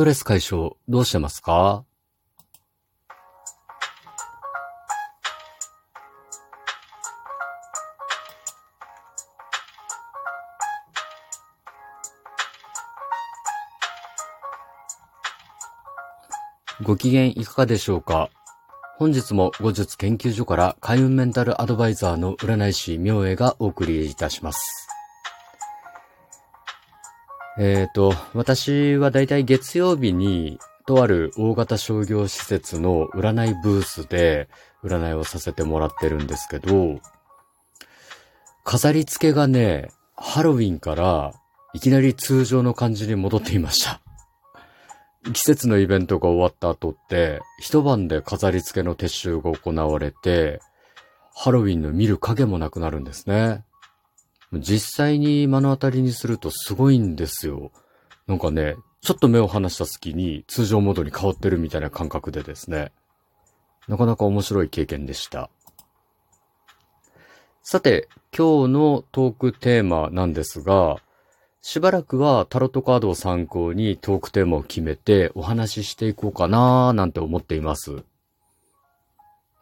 トレス解消どうしてますか？ご機嫌いかがでしょうか？本日も後日研究所から開運メンタルアドバイザーの占い師明恵がお送りいたします。えっ、ー、と、私はだいたい月曜日にとある大型商業施設の占いブースで占いをさせてもらってるんですけど、飾り付けがね、ハロウィンからいきなり通常の感じに戻っていました。季節のイベントが終わった後って、一晩で飾り付けの撤収が行われて、ハロウィンの見る影もなくなるんですね。実際に目の当たりにするとすごいんですよ。なんかね、ちょっと目を離した隙に通常モードに変わってるみたいな感覚でですね。なかなか面白い経験でした。さて、今日のトークテーマなんですが、しばらくはタロットカードを参考にトークテーマを決めてお話ししていこうかなーなんて思っています。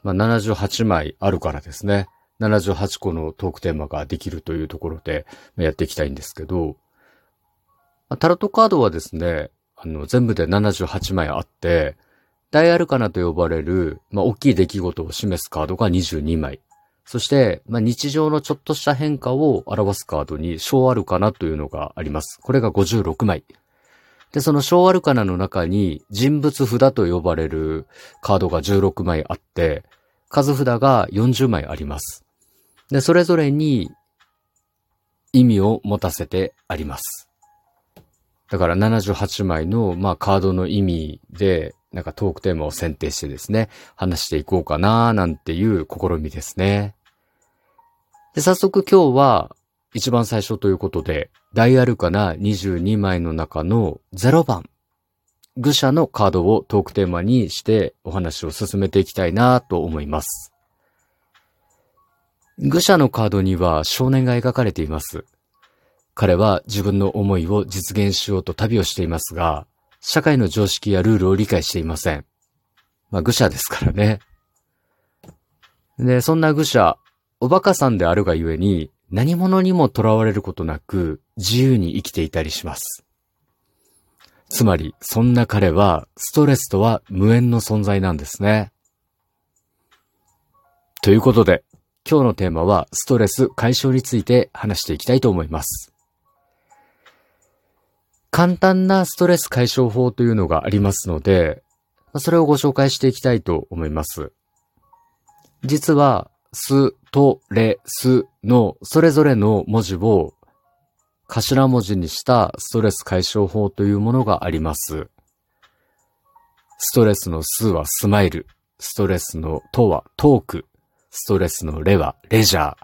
まあ、78枚あるからですね。78個のトークテーマができるというところでやっていきたいんですけど、タロットカードはですね、あの、全部で78枚あって、大アルカナと呼ばれる、まあ、大きい出来事を示すカードが22枚。そして、まあ、日常のちょっとした変化を表すカードに小アルカナというのがあります。これが56枚。で、その小アルカナの中に人物札と呼ばれるカードが16枚あって、数札が40枚あります。で、それぞれに意味を持たせてあります。だから78枚の、まあ、カードの意味で、なんかトークテーマを選定してですね、話していこうかななんていう試みですね。で、早速今日は一番最初ということで、大アルカナ22枚の中の0番、愚者のカードをトークテーマにしてお話を進めていきたいなと思います。愚者のカードには少年が描かれています。彼は自分の思いを実現しようと旅をしていますが、社会の常識やルールを理解していません。まあ、愚者ですからね。で、そんな愚者、おバカさんであるがゆえに、何者にも囚われることなく、自由に生きていたりします。つまり、そんな彼は、ストレスとは無縁の存在なんですね。ということで、今日のテーマは、ストレス解消について話していきたいと思います。簡単なストレス解消法というのがありますので、それをご紹介していきたいと思います。実は、ス、ト、レ、スのそれぞれの文字を頭文字にしたストレス解消法というものがあります。ストレスのスはスマイル、ストレスのトはトーク、ストレスのレはレジャー、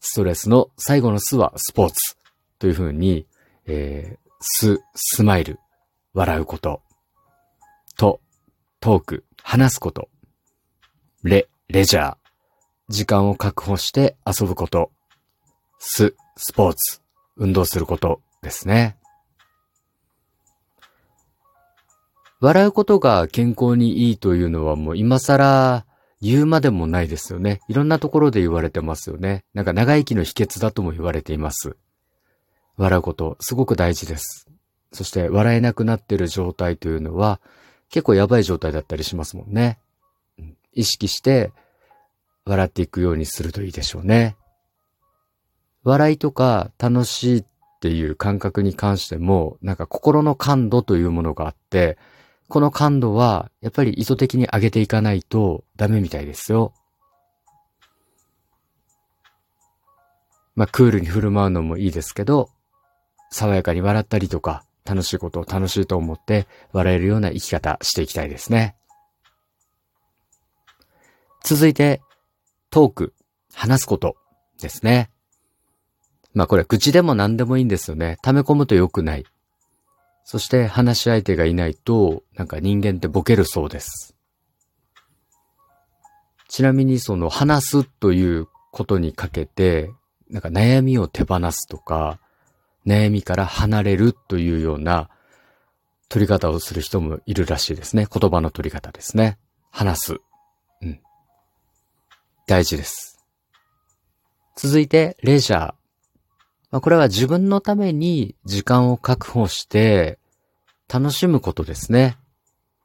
ストレスの最後のスはスポーツというふうに、えー、ス、スマイル、笑うこと、ト、トーク、話すこと、レ、レジャー、時間を確保して遊ぶこと。ス、スポーツ、運動することですね。笑うことが健康にいいというのはもう今更言うまでもないですよね。いろんなところで言われてますよね。なんか長生きの秘訣だとも言われています。笑うこと、すごく大事です。そして笑えなくなってる状態というのは結構やばい状態だったりしますもんね。意識して笑っていくようにするといいでしょうね。笑いとか楽しいっていう感覚に関しても、なんか心の感度というものがあって、この感度はやっぱり意図的に上げていかないとダメみたいですよ。まあ、クールに振る舞うのもいいですけど、爽やかに笑ったりとか、楽しいことを楽しいと思って笑えるような生き方していきたいですね。続いて、トーク、話すことですね。まあこれ口でも何でもいいんですよね。溜め込むと良くない。そして話し相手がいないと、なんか人間ってボケるそうです。ちなみにその話すということにかけて、なんか悩みを手放すとか、悩みから離れるというような取り方をする人もいるらしいですね。言葉の取り方ですね。話す。うん。大事です。続いて、レジャー。まあ、これは自分のために時間を確保して楽しむことですね。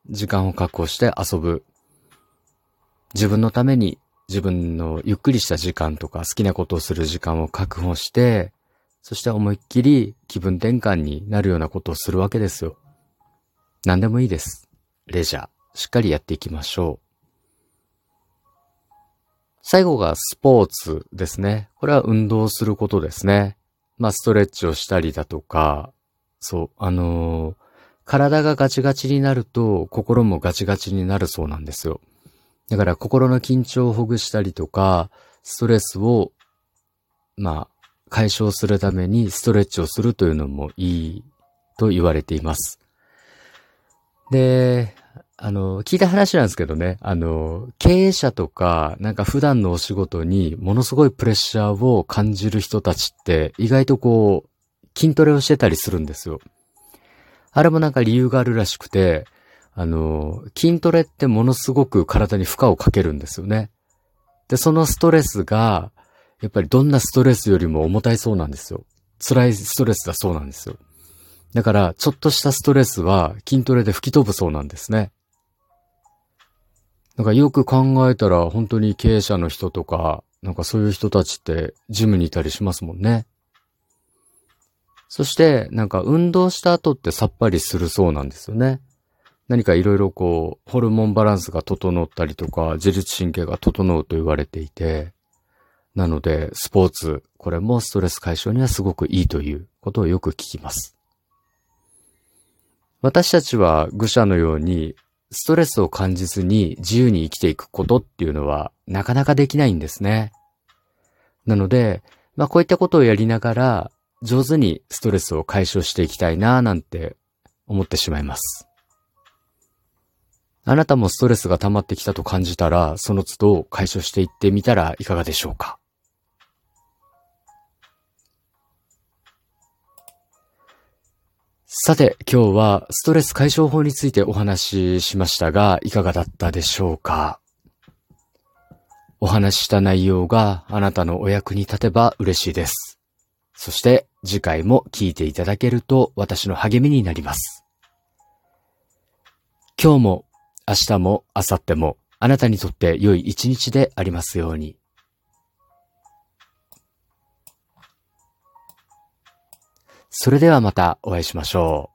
時間を確保して遊ぶ。自分のために自分のゆっくりした時間とか好きなことをする時間を確保して、そして思いっきり気分転換になるようなことをするわけですよ。何でもいいです。レジャー。しっかりやっていきましょう。最後がスポーツですね。これは運動することですね。まあ、ストレッチをしたりだとか、そう、あのー、体がガチガチになると心もガチガチになるそうなんですよ。だから心の緊張をほぐしたりとか、ストレスを、まあ、解消するためにストレッチをするというのもいいと言われています。で、あの、聞いた話なんですけどね、あの、経営者とか、なんか普段のお仕事にものすごいプレッシャーを感じる人たちって意外とこう、筋トレをしてたりするんですよ。あれもなんか理由があるらしくて、あの、筋トレってものすごく体に負荷をかけるんですよね。で、そのストレスが、やっぱりどんなストレスよりも重たいそうなんですよ。辛いストレスだそうなんですよ。だから、ちょっとしたストレスは筋トレで吹き飛ぶそうなんですね。なんかよく考えたら本当に経営者の人とか、なんかそういう人たちってジムにいたりしますもんね。そして、なんか運動した後ってさっぱりするそうなんですよね。何かいろいろこう、ホルモンバランスが整ったりとか、自律神経が整うと言われていて、なので、スポーツ、これもストレス解消にはすごくいいということをよく聞きます。私たちは愚者のようにストレスを感じずに自由に生きていくことっていうのはなかなかできないんですね。なので、まあこういったことをやりながら上手にストレスを解消していきたいなぁなんて思ってしまいます。あなたもストレスが溜まってきたと感じたら、その都度解消していってみたらいかがでしょうか？さて、今日はストレス解消法についてお話ししましたが、いかがだったでしょうか？お話しした内容があなたのお役に立てば嬉しいです。そして次回も聞いていただけると私の励みになります。今日も明日も明後日もあなたにとって良い一日でありますように。それではまたお会いしましょう。